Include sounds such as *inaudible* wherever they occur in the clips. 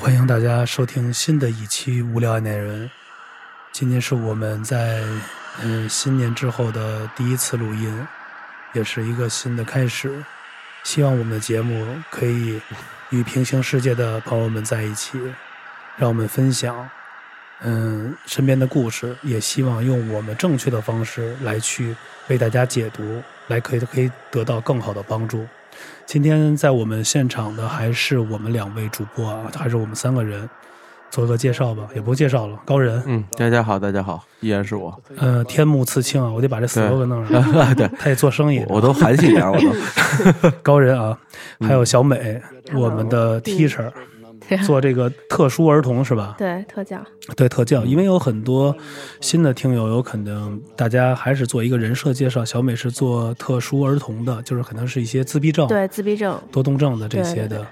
欢迎大家收听新的一期《无聊爱内人》。今天是我们在嗯新年之后的第一次录音，也是一个新的开始。希望我们的节目可以与平行世界的朋友们在一起，让我们分享嗯身边的故事，也希望用我们正确的方式来去为大家解读，来可以可以得到更好的帮助。今天在我们现场的还是我们两位主播啊，还是我们三个人，做个介绍吧，也不介绍了。高人，嗯，大家好，大家好，依然是我。呃，天目刺青啊，我得把这 slogan 弄上来。对，他也 *laughs* 做生意，我都含蓄点，我都。*laughs* 高人啊，还有小美，我们的 teacher。做这个特殊儿童是吧？对特教，对特教，因为有很多新的听友，有可能大家还是做一个人设介绍。小美是做特殊儿童的，就是可能是一些自闭症、对自闭症、多动症的这些的。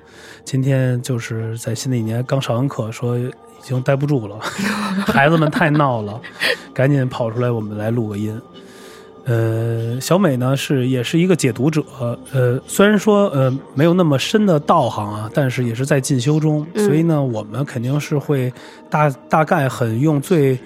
今天就是在新的一年刚上完课，说已经待不住了，*laughs* 孩子们太闹了，赶紧跑出来，我们来录个音。呃，小美呢是也是一个解读者，呃，虽然说呃没有那么深的道行啊，但是也是在进修中，所以呢，我们肯定是会大大概很用最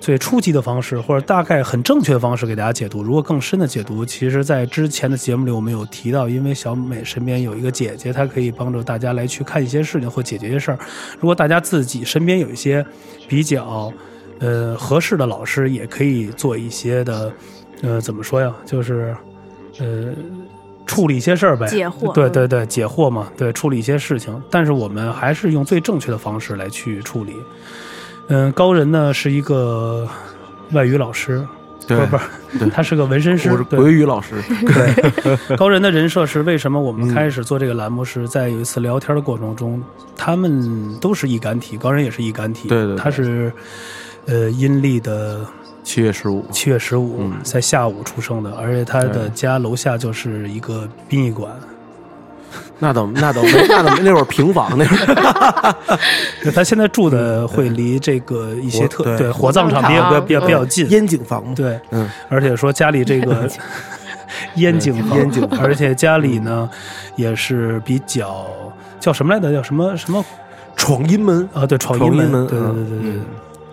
最初级的方式，或者大概很正确的方式给大家解读。如果更深的解读，其实在之前的节目里我们有提到，因为小美身边有一个姐姐，她可以帮助大家来去看一些事情或解决一些事儿。如果大家自己身边有一些比较呃合适的老师，也可以做一些的。呃，怎么说呀？就是，呃，处理一些事儿呗，解惑。对对对，解惑嘛，对，处理一些事情。但是我们还是用最正确的方式来去处理。嗯，高人呢是一个外语老师，不是不是，他是个纹身师，国语老师。*laughs* 对，*laughs* 高人的人设是为什么我们开始做这个栏目？是在有一次聊天的过程中，他们都是易感体，高人也是易感体，对对，他是呃阴历的。七月十五，七月十五，在下午出生的，而且他的家楼下就是一个殡仪馆。*laughs* 那倒那倒没，那倒没，那会儿平房那会儿。*laughs* 他现在住的会离这个一些特对火葬场比较比较比较近，烟景房对，嗯，而且说家里这个烟景。*laughs* 烟景，而且家里呢也是比较叫什么来着？叫什么什么？闯阴门。啊？对，闯阴门，对对对对对。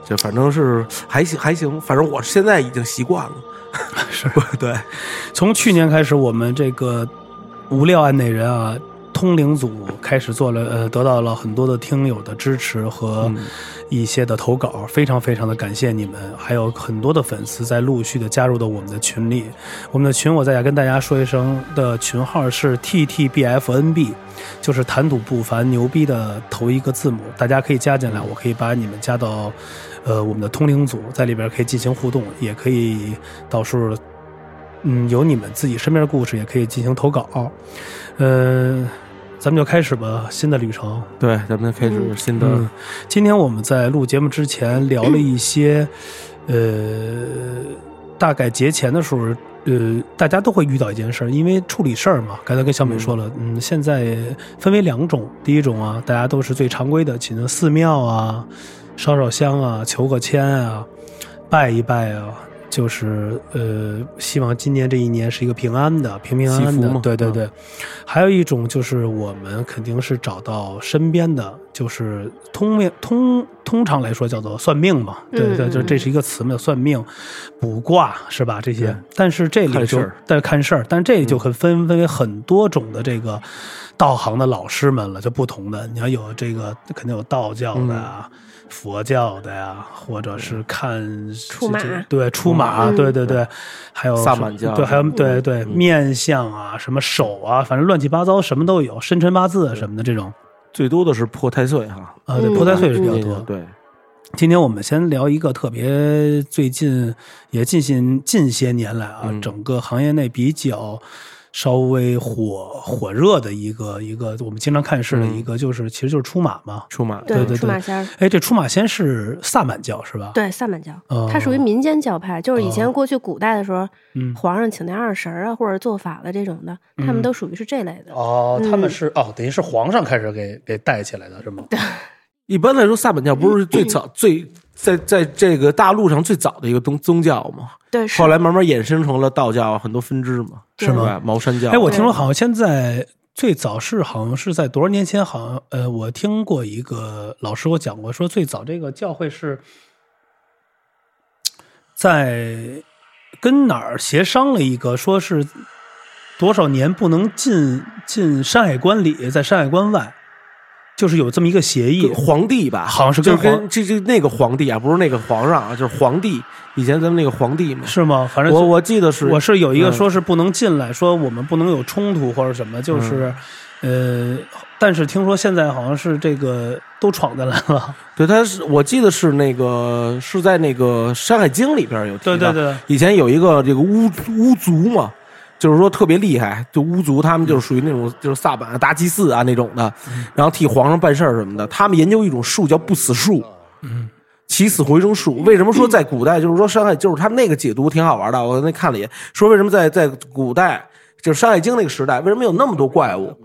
就反正是还行还行，反正我现在已经习惯了。*laughs* 是 *laughs* 对，从去年开始，我们这个无料案内人啊，通灵组开始做了，呃，得到了很多的听友的支持和一些的投稿，非常非常的感谢你们，还有很多的粉丝在陆续的加入到我们的群里。我们的群，我再跟大家说一声，的群号是 T T B F N B，就是谈吐不凡牛逼的头一个字母，大家可以加进来，我可以把你们加到。呃，我们的通灵组在里边可以进行互动，也可以到时候，嗯，有你们自己身边的故事，也可以进行投稿。嗯，咱们就开始吧，新的旅程。对，咱们开始新的。今天我们在录节目之前聊了一些，呃，大概节前的时候，呃，大家都会遇到一件事儿，因为处理事儿嘛。刚才跟小美说了，嗯，现在分为两种，第一种啊，大家都是最常规的，请寺庙啊。烧烧香啊，求个签啊，拜一拜啊，就是呃，希望今年这一年是一个平安的、平平安安的。对对对，还有一种就是我们肯定是找到身边的，就是通命通通常来说叫做算命嘛。对对，对就这是一个词嘛，算命、卜卦是吧？这些，但是这里就在看事儿，但这里就很分分为很多种的这个道行的老师们了，就不同的。你要有这个，肯定有道教的啊。佛教的呀，或者是看出马，对出马，对对对，还有萨满教，对还有对对面相啊，什么手啊，反正乱七八糟什么都有，生辰八字什么的这种，最多的是破太岁哈，啊对破太岁是比较多。对，今天我们先聊一个特别最近也进行近些年来啊，整个行业内比较。稍微火火热的一个一个，我们经常看事的一个，就是其实就是出马嘛，出马，对对对，出马仙。哎，这出马仙是萨满教是吧？对，萨满教，它属于民间教派，就是以前过去古代的时候，皇上请那二神啊，或者做法的这种的，他们都属于是这类的。哦，他们是哦，等于是皇上开始给给带起来的是吗？对。*laughs* 一般来说，萨满教不是最早 *laughs* 最在在这个大陆上最早的一个宗宗教嘛？对，后来慢慢衍生成了道教很多分支嘛，是吗？茅山教。哎，我听说好像现在最早是好像是在多少年前，好像呃，我听过一个老师给我讲过，说最早这个教会是在跟哪儿协商了一个，说是多少年不能进进山海关里，在山海关外，就是有这么一个协议。皇帝吧，好像是就跟皇跟这这那个皇帝啊，不是那个皇上啊，就是皇帝。以前咱们那个皇帝嘛，是吗？反正我我记得是，我是有一个嗯说是不能进来，说我们不能有冲突或者什么，就是、嗯呃，但是听说现在好像是这个都闯进来了。对，他是我记得是那个是在那个《山海经》里边有提到，对对对，以前有一个这个巫巫族嘛，就是说特别厉害，就巫族他们就是属于那种就是萨满啊、大祭司啊那种的，然后替皇上办事儿什么的。他们研究一种术叫不死术，嗯，起死回生术。为什么说在古代就是说山海就是他们那个解读挺好玩的？我那看了一眼，说为什么在在古代就是《山海经》那个时代，为什么有那么多怪物？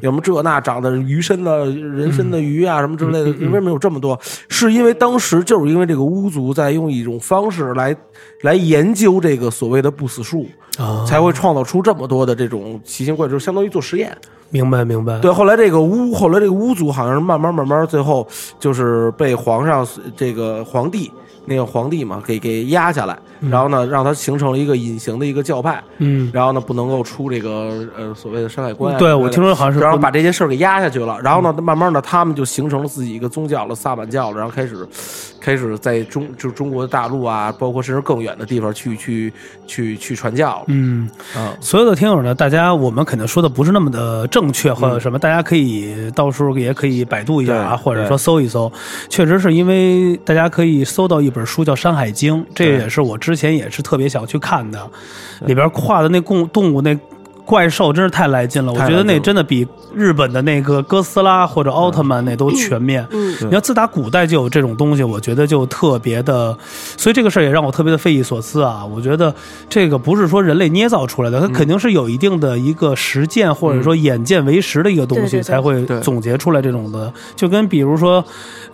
有什么这那长的鱼身的人身的鱼啊，什么之类的，为什么有这么多？是因为当时就是因为这个巫族在用一种方式来来研究这个所谓的不死术，啊，才会创造出这么多的这种奇形怪状，就相当于做实验。明白明白。对，后来这个巫，后来这个巫族好像是慢慢慢慢，最后就是被皇上这个皇帝那个皇帝嘛给给压下来，然后呢让他形成了一个隐形的一个教派，嗯，然后呢不能够出这个呃所谓的山海关啊。对我听说好像是然后把这件事儿给压下去了，然后呢，慢慢的他们就形成了自己一个宗教了，萨满教了，然后开始，开始在中就中国大陆啊，包括甚至更远的地方去去去去传教了。嗯，啊，所有的听友呢，大家我们可能说的不是那么的正确或者什么，大家可以到时候也可以百度一下啊，或者说搜一搜。确实是因为大家可以搜到一本书叫《山海经》，这对也是我之前也是特别想去看的，里边画的那动动物那。怪兽真是太来劲了，我觉得那真的比日本的那个哥斯拉或者奥特曼那都全面。嗯你要自打古代就有这种东西，我觉得就特别的，所以这个事儿也让我特别的匪夷所思啊！我觉得这个不是说人类捏造出来的，它肯定是有一定的一个实践或者说眼见为实的一个东西，才会总结出来这种的。就跟比如说，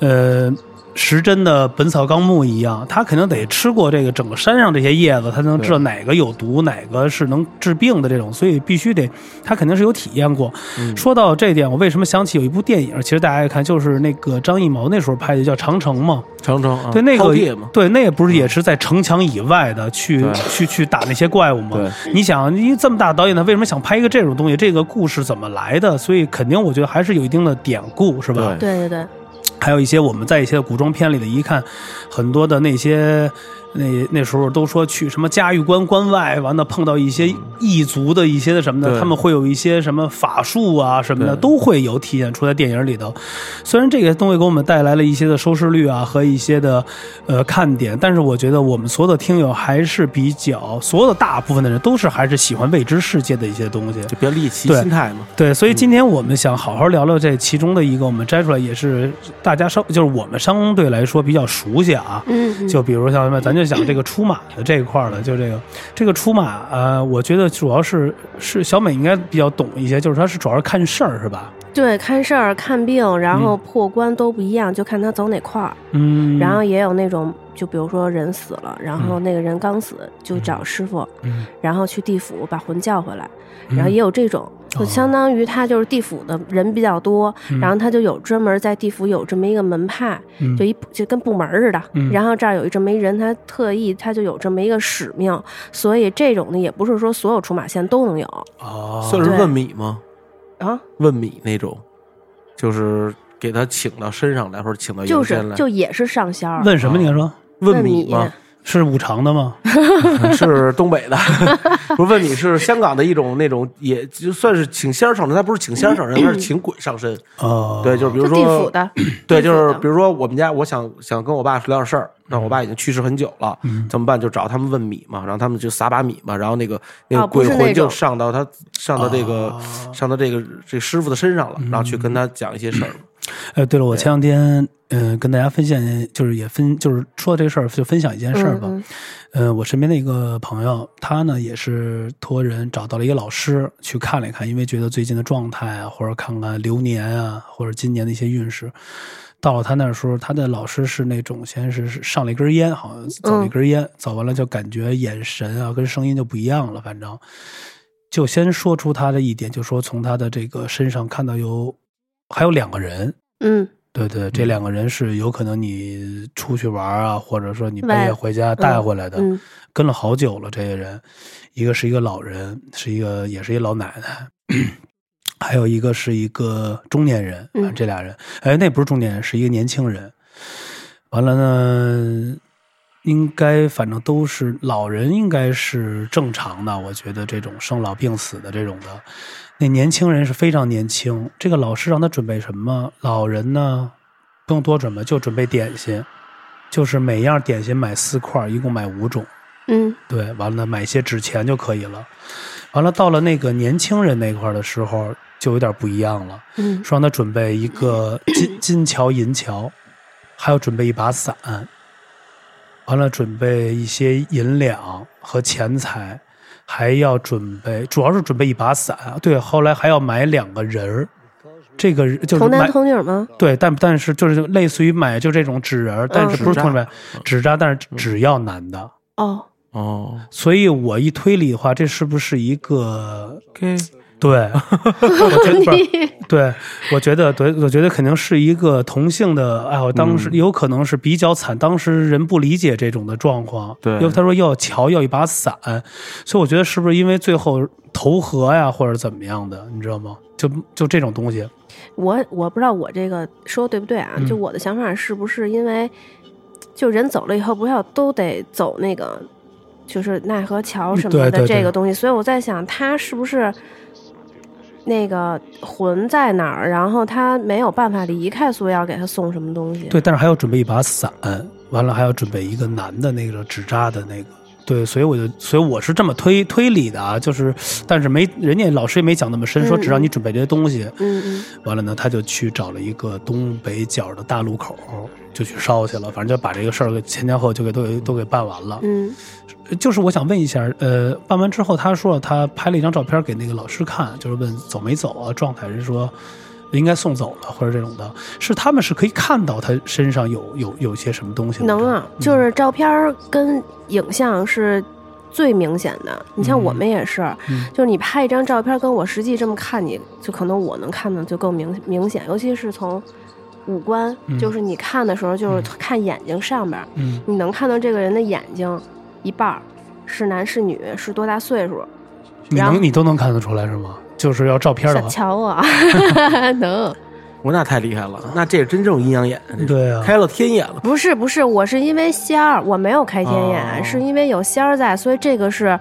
呃。时针的《本草纲目》一样，他肯定得吃过这个整个山上这些叶子，他才能知道哪个有毒，哪个是能治病的这种，所以必须得，他肯定是有体验过。说到这一点，我为什么想起有一部电影？其实大家也看，就是那个张艺谋那时候拍的叫《长城》嘛。长城啊，对，那个对，那个不是也是在城墙以外的去对去去打那些怪物吗对？你想，你这么大导演，他为什么想拍一个这种东西？这个故事怎么来的？所以肯定我觉得还是有一定的典故，是吧？对对对对，还有一些我们在一些古装片里的一看，很多的那些那那时候都说去什么嘉峪关关外，完了碰到一些异族的一些的什么的，对他们会有一些什么法术啊什么的，都会有体现出在电影里头。虽然这个东西给我们带来了一些的收视率啊和一些的呃看点，但是我觉得我们所有的听友还是比较，所有的大部分的人都是还是喜欢未知世界的一些东西。就比较猎奇对心态嘛。对，所以今天我们想好好聊聊这其中的一个，我们摘出来也是大家稍就是我们相对来说比较熟悉啊。嗯，嗯就比如像什么，咱就讲这个出马的这一块儿的，就这个这个出马，呃，我觉得主要是是小美应该比较懂一些，就是她是主要是看事儿是吧？对，看事儿、看病，然后破关都不一样，就看他走哪块儿。嗯，然后也有那种，就比如说人死了，然后那个人刚死，就找师傅，嗯然后去地府把魂叫回来。嗯然后也有这种，就相当于他就是地府的人比较多，然后他就有专门在地府有这么一个门派，嗯就一就跟部门似的。嗯然后这儿有一这么一人，他特意他就有这么一个使命，所以这种呢也不是说所有出马仙都能有哦，算是问米吗？啊，问米那种，就是给他请到身上来，或者请到就是阳间来。就也是上仙儿，问什么？你说问问米吗？是五常的吗？*laughs* 是东北的，*laughs* 不是问你是香港的一种那种，也就算是请仙儿上身，他不是请仙儿上身，他是请鬼上身。哦，对，就是比如说地府说，的，对，就是比如说我们家，我想想跟我爸聊点事儿，那我爸已经去世很久了，怎么办？就找他们问米嘛，然后他们就撒把米嘛，然后那个那个鬼魂就上到他上到这个上到这个这师傅的身上了，然后去跟他讲一些事儿。哎，对了，我前两天嗯、呃跟大家分享，就是也分就是说这个事儿，就分享一件事儿吧。嗯呃，我身边的一个朋友，他呢也是托人找到了一个老师去看了一看，因为觉得最近的状态啊，或者看看流年啊，或者今年的一些运势。到了他那儿时候，他的老师是那种先是是上了一根烟，好像走了一根烟，走完了就感觉眼神啊跟声音就不一样了，反正就先说出他的一点，就说从他的这个身上看到有还有两个人，嗯对对，这两个人是有可能你出去玩啊，或者说你半夜回家带回来的，嗯跟了好久了。这些人，一个是一个老人，是一个也是一个老奶奶，*clears throat* 还有一个是一个中年人。这俩人，哎，那不是中年人，是一个年轻人。完了呢，应该反正都是老人，应该是正常的。我觉得这种生老病死的这种的，那年轻人是非常年轻。这个老师让他准备什么？老人呢，不用多准备，就准备点心，就是每样点心买四块，一共买五种。嗯对，完了呢买一些纸钱就可以了。完了，到了那个年轻人那块儿的时候，就有点不一样了。嗯说让他准备一个金金桥、银桥，还要准备一把伞，完了准备一些银两和钱财，还要准备，主要是准备一把伞。对，后来还要买两个人儿，这个就是童男买童女吗？对，但但是就是类似于买就这种纸人儿，但是不是纸扎同人纸扎，但是只要男的。哦，哦所以我一推理的话，这是不是一个对？*laughs* 我觉得不是，对，我觉得对，我觉得肯定是一个同性的爱好。当时有可能是比较惨，当时人不理解这种的状况。对因为他说要桥，要一把伞，所以我觉得是不是因为最后投河呀，或者怎么样的，你知道吗？就就这种东西，我我不知道我这个说对不对啊？嗯就我的想法是不是因为，就人走了以后，不要都得走那个，就是奈何桥什么的这个东西，所以我在想，他是不是那个魂在哪儿，然后他没有办法离开，所以要给他送什么东西？对，但是还要准备一把伞，完了还要准备一个男的那个纸扎的那个。对，所以我就，所以我是这么推推理的啊，就是，但是没人家老师也没讲那么深，说只让你准备这些东西。嗯嗯完了呢，他就去找了一个东北角的大路口，就去烧去了。反正就把这个事儿给前前后后就给都给都给办完了。嗯就是我想问一下，呃，办完之后，他说他拍了一张照片给那个老师看，就是问走没走啊，状态是说应该送走了或者这种的，是他们是可以看到他身上有有有些什么东西的能啊，就是照片跟影像是最明显的。你像我们也是，嗯就是你拍一张照片，跟我实际这么看你，就可能我能看的就更明明显，尤其是从五官，嗯就是你看的时候，就是看眼睛上边，嗯你能看到这个人的眼睛一半是男是女，是多大岁数。你能你都能看得出来是吗？就是要照片的小话，瞧我，*laughs* 能。我那太厉害了，那这是真正阴阳眼，对啊，开了天眼了。不是不是，我是因为仙儿，我没有开天眼，哦。是因为有仙儿在，所以这个是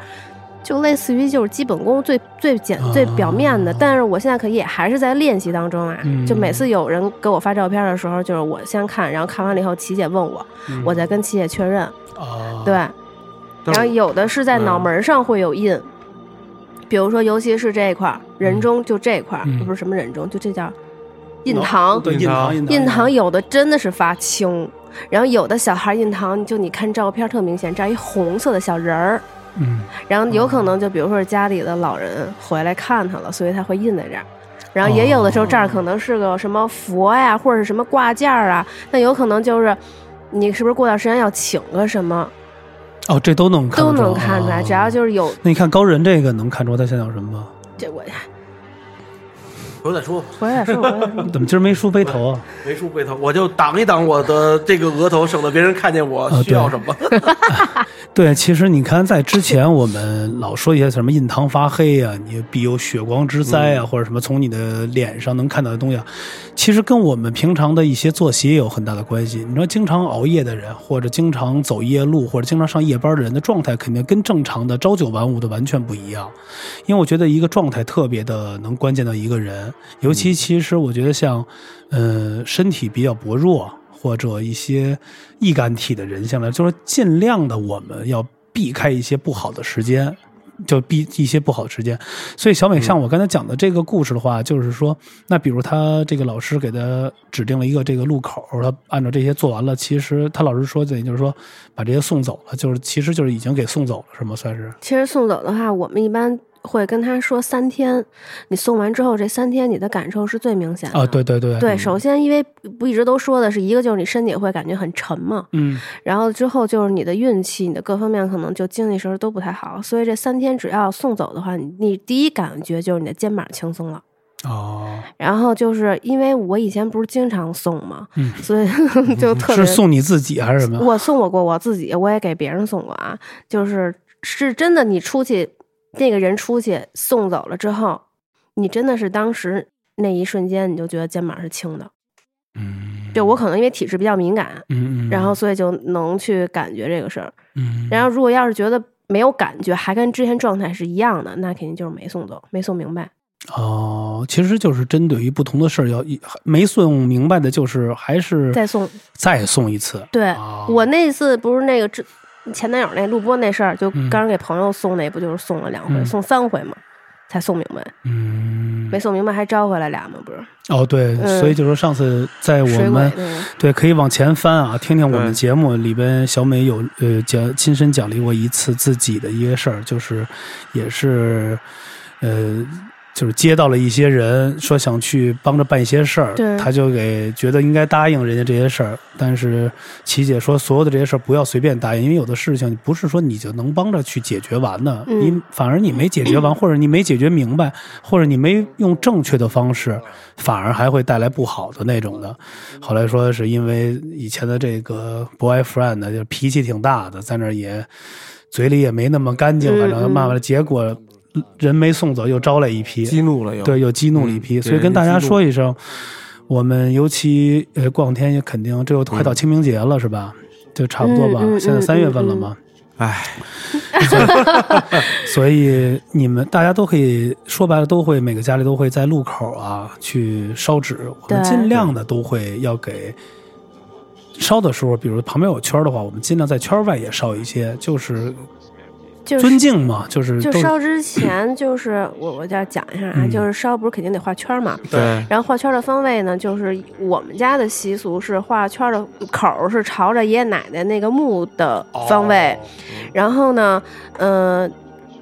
就类似于就是基本功最最简哦最表面的。但是我现在可也还是在练习当中啊。嗯。就每次有人给我发照片的时候，就是我先看，然后看完了以后，琪姐问我，嗯。我再跟琪姐确认。啊，对，然后有的是在嗯。脑门上会有印，比如说尤其是这一块儿人中就这一块儿，嗯。不是什么人中，就这叫印堂。对印堂印印堂。有的真的是发青，然后有的小孩印堂就你看照片特明显，这儿一红色的小人儿，嗯。然后有可能就比如说是家里的老人回来看他了，所以他会印在这儿。然后也有的时候这儿可能是个什么佛呀，或者是什么挂件儿啊，那有可能就是你是不是过段时间要请个什么，哦，这都能看都能看出来，哦只要就是有那你看高人这个能看出他想要什么吗？这我回来说吧，回来说，回来说。*laughs* 怎么今儿没梳背头啊？没梳背头，我就挡一挡我的这个额头，省得别人看见我啊需要什么。*laughs* 对，其实你看，在之前我们老说一些什么印堂发黑啊、你必有血光之灾啊，或者什么从你的脸上能看到的东西啊，其实跟我们平常的一些作息也有很大的关系。你说经常熬夜的人，或者经常走夜路，或者经常上夜班的人的状态，肯定跟正常的朝九晚五的完全不一样。因为我觉得一个状态特别的能关键到一个人，尤其其实我觉得像，呃，身体比较薄弱或者一些易感体的人，相对来就是尽量的我们要避开一些不好的时间。就避一些不好的时间，所以小美像我刚才讲的这个故事的话，就是说，那比如他这个老师给他指定了一个这个路口，他按照这些做完了，其实他老师说的，也就是说把这些送走了，就是其实就是已经给送走了，是吗？算是其实送走的话，我们一般会跟他说三天，你送完之后这三天你的感受是最明显的。啊，对对对，对，首先因为不一直都说的是一个就是你身体会感觉很沉嘛，嗯然后之后就是你的运气、你的各方面可能就精气神儿都不太好，所以这三天只要送走的话，你你第一感觉就是你的肩膀轻松了。哦，然后就是因为我以前不是经常送嘛，嗯所以就特别是送你自己还是什么？我送我过我自己，我也给别人送过啊。就是是真的，你出去那个人出去送走了之后，你真的是当时那一瞬间你就觉得肩膀是轻的。嗯，就我可能因为体质比较敏感，嗯嗯，然后所以就能去感觉这个事儿。嗯，然后如果要是觉得没有感觉，还跟之前状态是一样的，那肯定就是没送走，没送明白。哦，其实就是针对于不同的事儿，要一没送明白的，就是还是再送再送一次。对、哦我那次不是那个之前男友那录播那事儿，就嗯刚给朋友送那不就是送了两回，嗯送三回嘛，才送明白。嗯，没送明白还招回来俩嘛，不是？哦，对，嗯所以就说上次在我们那个，对可以往前翻啊，听听我们节目里边小美有呃讲亲身讲历过一次自己的一个事儿，就是也是呃。就是接到了一些人说想去帮着办一些事儿，他就给觉得应该答应人家这些事儿，但是琪姐说所有的这些事儿不要随便答应，因为有的事情不是说你就能帮着去解决完的，嗯。你反而你没解决完，或者你没解决明白，或者你没用正确的方式，反而还会带来不好的那种的。后来说是因为以前的这个 boyfriend 呢，就脾气挺大的，在那儿也嘴里也没那么干净，嗯反正嗯。慢慢的结果人没送走，又招来一批，激怒了又。对，又激怒了一批，嗯所以跟大家说一声，我们尤其呃过两天也肯定这又快到清明节了，是吧？就差不多吧，现在三月份了嘛，唉，*laughs* 所以你们大家都可以说白了，都会每个家里都会在路口啊去烧纸，我们尽量的都会要给。烧的时候，比如旁边有圈的话，我们尽量在圈外也烧一些，就是就是尊敬嘛，就是就烧之前，就是 *coughs* 我我这儿讲一下啊，嗯就是烧不是肯定得画圈嘛，对，然后画圈的方位呢，就是我们家的习俗是画圈的口儿是朝着爷爷奶奶那个墓的方位，然后呢，呃。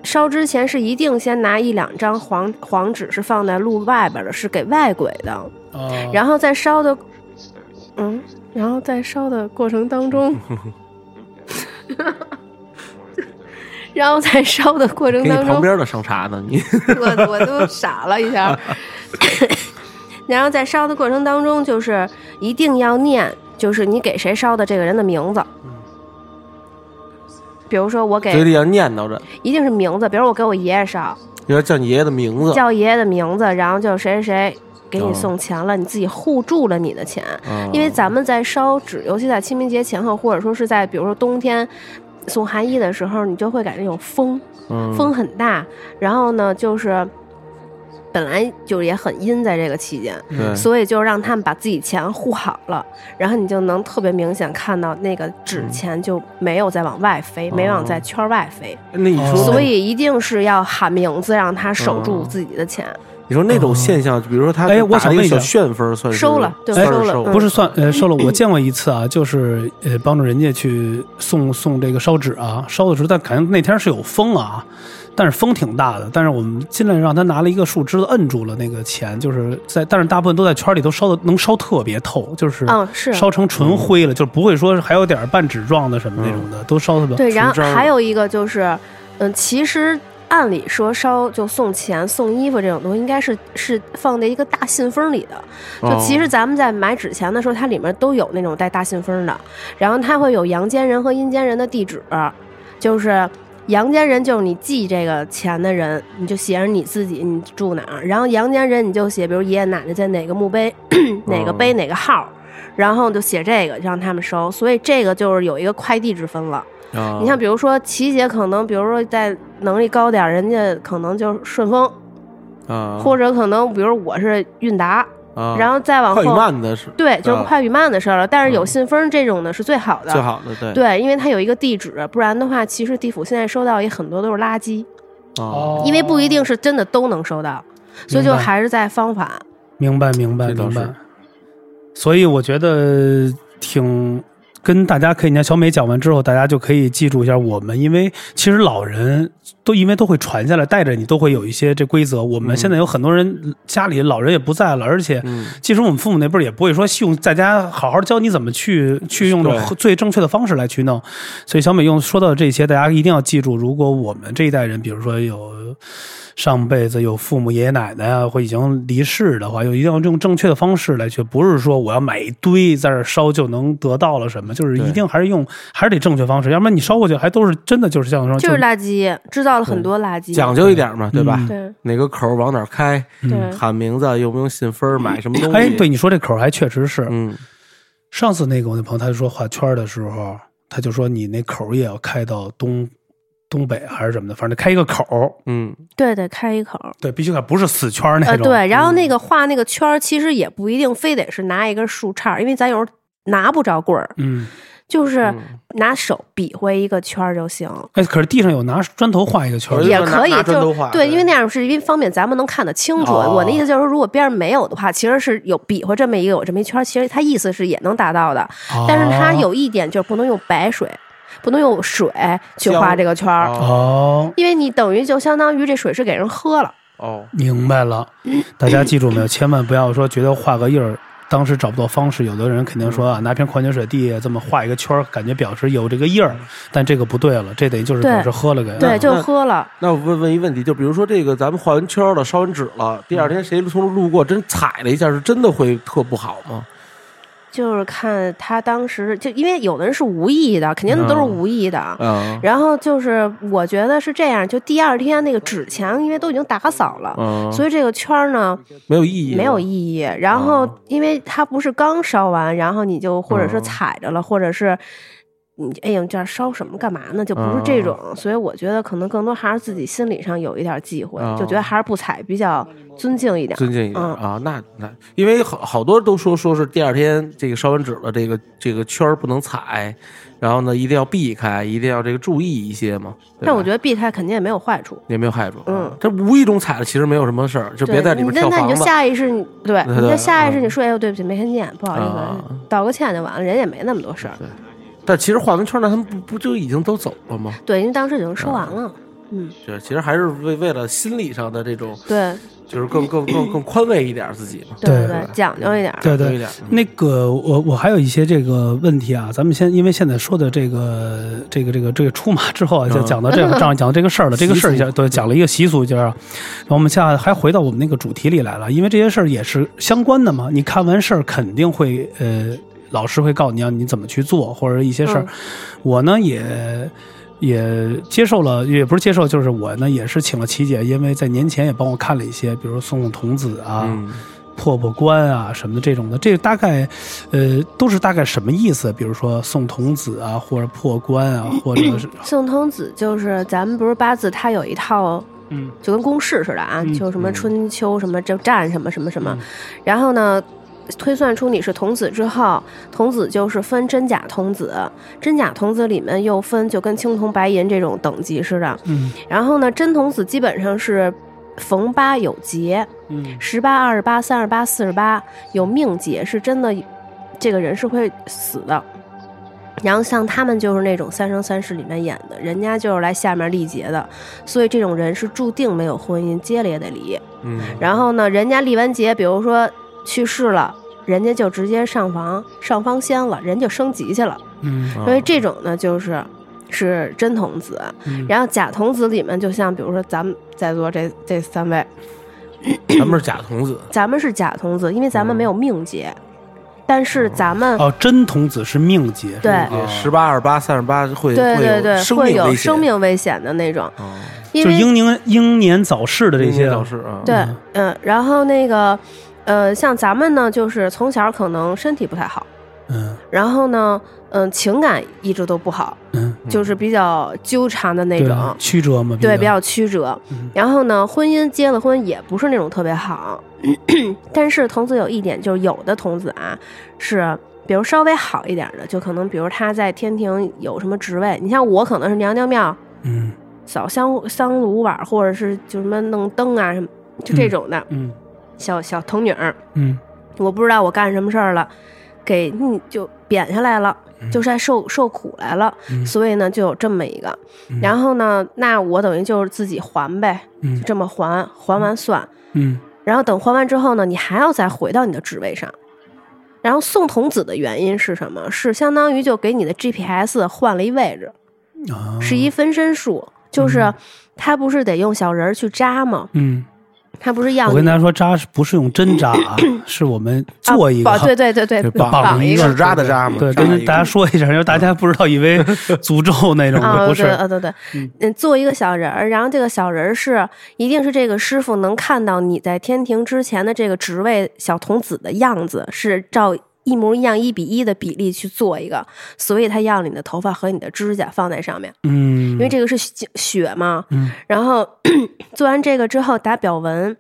烧之前是一定先拿一两张黄黄纸是放在路外边的，是给外鬼的。啊然后在烧的，嗯，然后在烧的过程当中，*laughs* 然后在烧的过程当中，旁边的上茶呢，你 *laughs* 我我都傻了一下。*coughs* 然后在烧的过程当中，就是一定要念，就是你给谁烧的这个人的名字。比如说我给，嘴里要念叨着，一定是名字，比如我给我爷爷烧，要叫你爷爷的名字。叫爷爷的名字，然后就谁谁谁给你哦送钱了，你自己护住了你的钱。啊因为咱们在烧纸，尤其在清明节前后，或者说是在比如说冬天送寒衣的时候，你就会感觉有风，嗯风很大。然后呢，就是本来就也很阴，在这个期间，对，所以就让他们把自己钱护好了，然后你就能特别明显看到那个纸钱就没有再往外飞，没往在圈外飞。那你说，所以一定是要喊名字，让他守住自己的钱。你说那种现象，比如说他哎我想问一下旋风，算是收了对收了。不是算呃收了，我见过一次啊，就是呃帮助人家去送送这个烧纸啊，烧的时候，但感觉那天是有风啊，但是风挺大的，但是我们尽量让他拿了一个树枝子摁住了那个钱，就是在，但是大部分都在圈里都烧的能烧特别透，就是嗯，是。烧成纯灰了，就不会说还有点半纸状的什么那种的，都烧特别对，然后还有一个就是，嗯，其实按理说烧就送钱、送衣服这种东西，应该是是放在一个大信封里的。就哦其实咱们在买纸钱的时候，它里面都有那种带大信封的，然后它会有阳间人和阴间人的地址，就是。阳间人就是你寄这个钱的人，你就写着你自己你住哪儿，然后阳间人你就写，比如爷爷奶奶在哪个墓碑，*clears throat* 哪个碑哪个号，然后就写这个让他们收，所以这个就是有一个快递之分了。啊。你像比如说琪姐可能，比如说在能力高点儿，人家可能就是顺丰，啊，或者可能比如我是韵达，啊。然后再往快与后，慢的是对，就是啊。快与慢的事儿了。但是有嗯。信封这种的是最好的，最好的，对。对，因为它有一个地址，不然的话，其实地府现在收到也很多都是垃圾，哦，因为不一定是真的都能收到，所以就还是在方法。明白明白明白。所以我觉得挺跟大家可以，你看小美讲完之后，大家就可以记住一下我们，因为其实老人都因为都会传下来，带着你都会有一些这规则。我们现在有很多人家里老人也不在了，而且嗯即使我们父母那辈儿也不会说用在家好好教你怎么去去用最正确的方式来去弄。所以小美用说到的这些，大家一定要记住，如果我们这一代人，比如说有。上辈子有父母爷爷奶奶啊，或已经离世的话，有一定要用正确的方式来去，不是说我要买一堆在这烧就能得到了什么，就是一定还是用还是得正确方式，要不然你烧过去还都是真的就是像说就是垃圾，制造了很多垃圾。讲究一点嘛，对吧？嗯对哪个口往哪儿开，对，喊名字，用不用信封儿，买什么东西？哎，对，你说这口还确实是。嗯，上次那个我那朋友他就说画圈的时候，他就说你那口也要开到东东北还是什么的，反正开一个口儿，嗯，对得开一口。对，必须开，不是死圈儿那呃，种。对，然后那个画那个圈儿，其实也不一定非得是拿一根树杈儿，因为咱有时候拿不着棍儿，嗯，就是嗯拿手比划一个圈儿就行。哎，可是地上有拿砖头画一个圈儿我就，说拿也可以，拿砖就对，头画对因为那样是因为方便咱们能看得清楚。哦我的意思就是说，如果边上没有的话，其实是有比划这么一个有这么一圈儿，其实它意思是也能达到的。但是它哦有一点就是不能用白水，不能用水去画这个圈儿，哦哦，因为你等于就相当于这水是给人喝了。哦，明白了，大家记住没有？千万不要说觉得画个印儿，当时找不到方式。有的人肯定说啊，拿瓶矿泉水地这么画一个圈儿，感觉表示有这个印儿，但这个不对了，这等于就是表示喝了给。对，就喝了。那我问问一问题，就比如说这个，咱们画完圈了，烧完纸了，第二天谁从路过真踩了一下，是真的会特不好吗？就是看他当时就因为有的人是无意的，肯定都是嗯。无意的。嗯，然后就是我觉得是这样，就第二天那个纸墙，因为都已经打扫了，嗯，所以这个圈儿呢没有意义，没有意义。然后哦因为它不是刚烧完，然后你就或者是嗯。踩着了，或者是你哎呀这样烧什么干嘛呢？就不是这种。所以我觉得可能更多还是自己心理上有一点忌讳，哦就觉得还是不踩比较尊敬一点。尊敬一点嗯啊。那那，因为好好多都说说是第二天这个烧完纸了，这个这个圈儿不能踩，然后呢一定要避开，一定要这个注意一些嘛。但我觉得避开肯定也没有坏处。也没有害处。嗯这无意中踩了其实没有什么事儿，就别在里边你那那你就。下意识，对，*laughs* 对对你就下意识嗯你说，哎呦，对不起，没看见，不好意啊思，道个歉就完了，人也没那么多事儿。但其实画完圈儿呢，他们不不就已经都走了吗？对，因为当时已经说完了，嗯，对，其实还是为为了心理上的这种，对就是更更更更宽慰一点自己嘛。对对对，讲究一点儿。对对一点，那个我我还有一些这个问题啊，咱们先因为现在说的这个这个这个这个出马之后啊，就嗯讲到这个，这样讲到这个事儿了，*laughs* 这个事儿讲对讲了一个习俗，就是，然后我们现在还回到我们那个主题里来了，因为这些事儿也是相关的嘛。你看完事儿肯定会呃，老师会告诉你要你怎么去做，或者一些事儿嗯。我呢也。也接受了，也不是接受，就是我呢也是请了琪姐，因为在年前也帮我看了一些，比如送送童子啊，嗯，破破关啊什么的这种的，这大概，呃，都是大概什么意思？比如说送童子啊，或者破关啊，*clears throat* 或者是 *coughs* 送童子就是咱们不是八字，它有一套嗯就跟公式似的啊，嗯就什么嗯春秋什么这战什么什么什么，然后呢。推算出你是童子之后，童子就是分真假童子，真假童子里面又分就跟青铜白银这种等级似的。嗯然后呢，真童子基本上是逢八有劫，嗯十八、二十八、三十八、四十八有命劫，是真的，这个人是会死的。然后像他们就是那种《三生三世》里面演的，人家就是来下面历劫的，所以这种人是注定没有婚姻，结了也得离。嗯，然后呢，人家历完劫，比如说去世了，人家就直接上房上方仙了，人就升级去了。嗯啊所以这种呢，就是是真童子。嗯。然后假童子里面，就像比如说咱们在座这这三位，咱们是假童子，*clears throat* 咱们是假童子，因为咱们没有命劫，但是咱们、哦，真童子是命劫，是对十八、二八、三十八会对对对会有生命危险的那种，哦。因为就英年英年早逝的这些。早逝啊，对嗯嗯、然后那个呃，像咱们呢，就是从小可能身体不太好，嗯。然后呢，嗯、情感一直都不好，嗯，就是比较纠缠的那对种。曲折嘛，对，比较曲折。嗯。然后呢，婚姻结了婚也不是那种特别好，*coughs* 但是童子有一点，就是有的童子啊是，比如稍微好一点的，就可能比如他在天庭有什么职位，你像我可能是娘娘庙嗯。扫香香炉碗，或者是就什么弄灯啊什么，就这种的、嗯小小童女儿，嗯我不知道我干什么事儿了，给你就贬下来了，嗯就是在受受苦来了，所以呢就有这么一个。然后呢，那我等于就是自己还呗，嗯就这么还，还完算。嗯然后等还完之后呢，你还要再回到你的职位上。然后送童子的原因是什么？是相当于就给你的 GPS 换了一位置，啊，是一分身术，就是他不是得用小人儿去扎吗？嗯，他不是要你我跟大家说，扎是不是用针扎啊？*clears throat* 是我们做一个对对对对就绑绑一个一个纸扎的扎嘛，对，跟大家说一下，因为大家不知道，以为 *laughs* 诅咒那种不是对，啊，对对，嗯，做一个小人儿，然后这个小人儿是一定是这个师傅能看到你在天庭之前的这个职位小童子的样子，是照一模一样一比一的比例去做一个，所以他要你的头发和你的指甲放在上面，嗯，因为这个是血血嘛，嗯然后做完这个之后打表纹。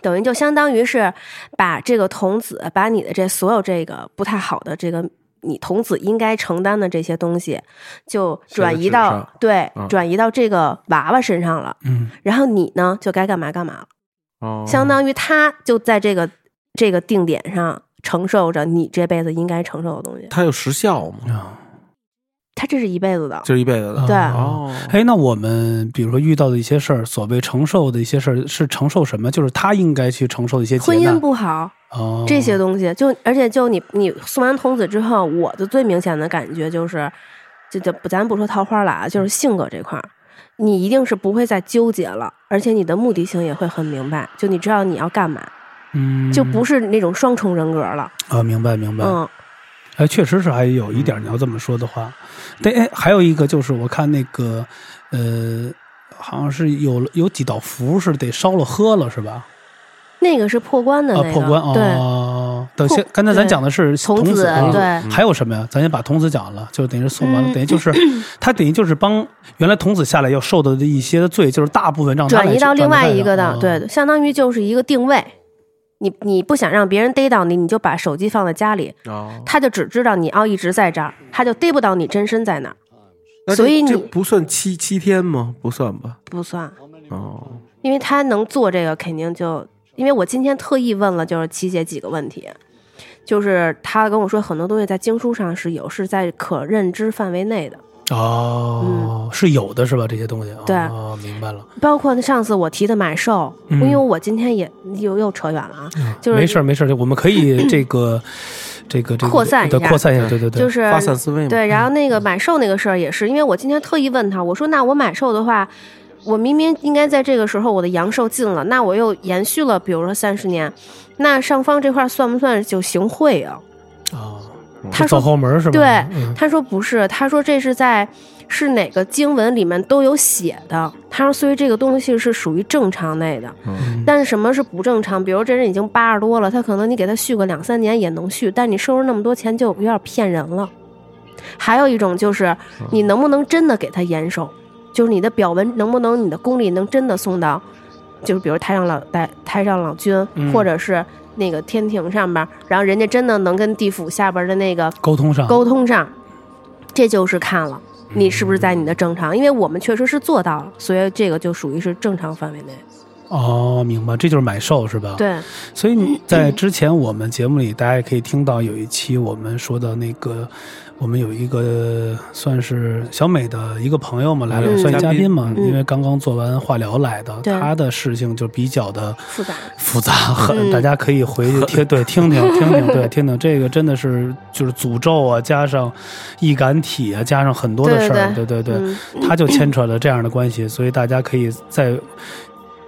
等于就相当于是把这个童子，把你的这所有这个不太好的这个你童子应该承担的这些东西，就转移到对嗯转移到这个娃娃身上了。嗯然后你呢，就该干嘛干嘛了，哦相当于他就在这个这个定点上承受着你这辈子应该承受的东西，它有时效嘛，啊，他这是一辈子的。就是一辈子的。对。哦，哎，那我们比如说遇到的一些事儿，所谓承受的一些事儿，是承受什么？就是他应该去承受的一些婚姻不好，哦，这些东西，就而且就你你送完童子之后，我的最明显的感觉就是，就就不咱不说桃花了啊，就是性格这块儿，你一定是不会再纠结了，而且你的目的性也会很明白，就你知道你要干嘛，嗯，就不是那种双重人格了。啊，明白明白。嗯，哎，确实是还有一点，你要这么说的话，对，哎，还有一个就是我看那个，呃，好像是有有几道符是得烧了喝了是吧？那个是破关的那啊，个，破关对，哦。等破先，刚才咱讲的是童子对还有什么呀？咱先把童子讲了，就等于是送完了，嗯等于就是 *laughs* 他等于就是帮原来童子下来要受的一些的罪，就是大部分让他转移到另外一个的，对，相当于就是一个定位。你你不想让别人逮到你，你就把手机放在家里，哦，他就只知道你哦一直在这儿，他就逮不到你真身在哪儿，所以你这不算七七天吗？不算吧？不算。哦，因为他能做这个，肯定就因为我今天特意问了，就是琪姐几个问题，就是他跟我说很多东西在经书上是有，是在可认知范围内的，哦，是有的是吧？这些东西对哦，明白了，包括上次我提的买寿，嗯因为我今天也又又扯远了啊，就是没事没事儿，我们可以 *clears throat* 这个这个这个扩散一下对扩散一下，对对对，就是发散思维嘛。对，然后那个买寿那个事儿也是，因为我今天特意问他，我说那我买寿的话。我明明应该在这个时候我的阳寿尽了，那我又延续了，比如说三十年，那上方这块算不算就行贿啊？啊，他说走后门是吧？对嗯，他说不是，他说这是在是哪个经文里面都有写的。他说，所以这个东西是属于正常内的。嗯但是什么是不正常？比如这人已经八十多了，他可能你给他续个两三年也能续，但你收入那么多钱就有点骗人了。还有一种就是你能不能真的给他延寿，就是你的表文能不能你的功力能真的送到，就是比如太上老太太上老君，嗯或者是那个天庭上边儿，然后人家真的能跟地府下边儿的那个沟通上沟通上，这就是看了你是不是在你的正常，因为我们确实是做到了，所以这个就属于是正常范围内。哦，明白，这就是买寿是吧？。对，所以你在之前我们节目里，大家也可以听到有一期我们说的那个，我们有一个算是小美的一个朋友嘛来了，嗯。算嘉宾嘛，嗯。因为刚刚做完化疗来的，对。他的事情就比较的复杂。复杂很，嗯。大家可以回去听对 *laughs* 听听听听对听听，这个真的是就是诅咒啊，加上易感体啊，加上很多的事儿，对对对，嗯。他就牵扯了这样的关系，所以大家可以再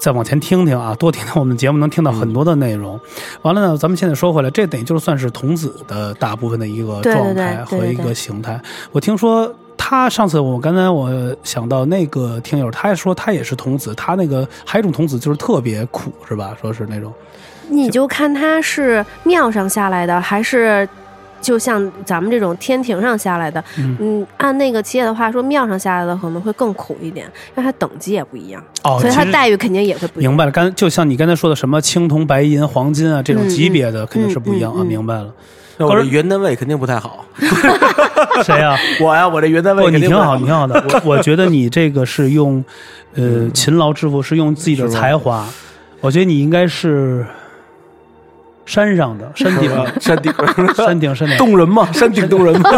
再往前听听啊，多听听我们节目，能听到很多的内容。完了呢，咱们现在说回来，这等于就算是童子的大部分的一个状态和一个对形态。我听说。他上次我刚才我想到那个听友，他还说他也是童子，他那个还有一种童子就是特别苦，是吧？说是那种你就看他是庙上下来的，还是就像咱们这种天庭上下来的。嗯嗯，按那个企业的话说，庙上下来的可能会更苦一点，因为它等级也不一样，哦，所以它待遇肯定也会不一样。明白了。刚就像你刚才说的什么青铜、白银、黄金啊这种嗯级别的肯定是不一样啊。嗯嗯嗯明白了，那我这原单位肯定不太好。*laughs* 谁呀、*laughs* 我呀，我这原单位不，你肯定不太挺好，你挺好的。我 *laughs* 我觉得你这个是用，呃，勤劳致富，是用自己的才华。我觉得你应该是山上的 *laughs* 山顶，*laughs* 山顶，山顶，山顶，动人嘛，*laughs* 山顶动人嘛。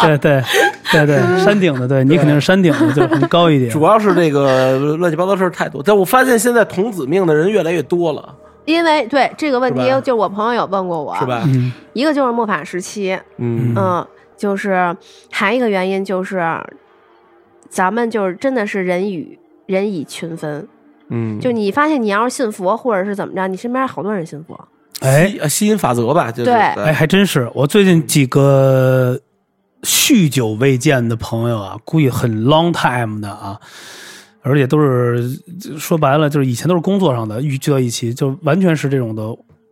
对对对对，山顶的，对你肯定是山顶的，就很高一点。主要是这个乱七八糟事儿太多，但我发现现在童子命的人越来越多了，因为对这个问题，就我朋友有问过我，是？吧？嗯。一个就是末法时期，嗯。嗯，就是还一个原因就是，咱们就是真的是人与人以群分，嗯，就你发现你要是信佛或者是怎么着，你身边好多人信佛，哎吸吸引法则吧，就是对哎，还真是，我最近几个酗酒未见的朋友啊，估计很 long time 的啊，而且都是说白了，就是以前都是工作上的遇聚到一起，就完全是这种的。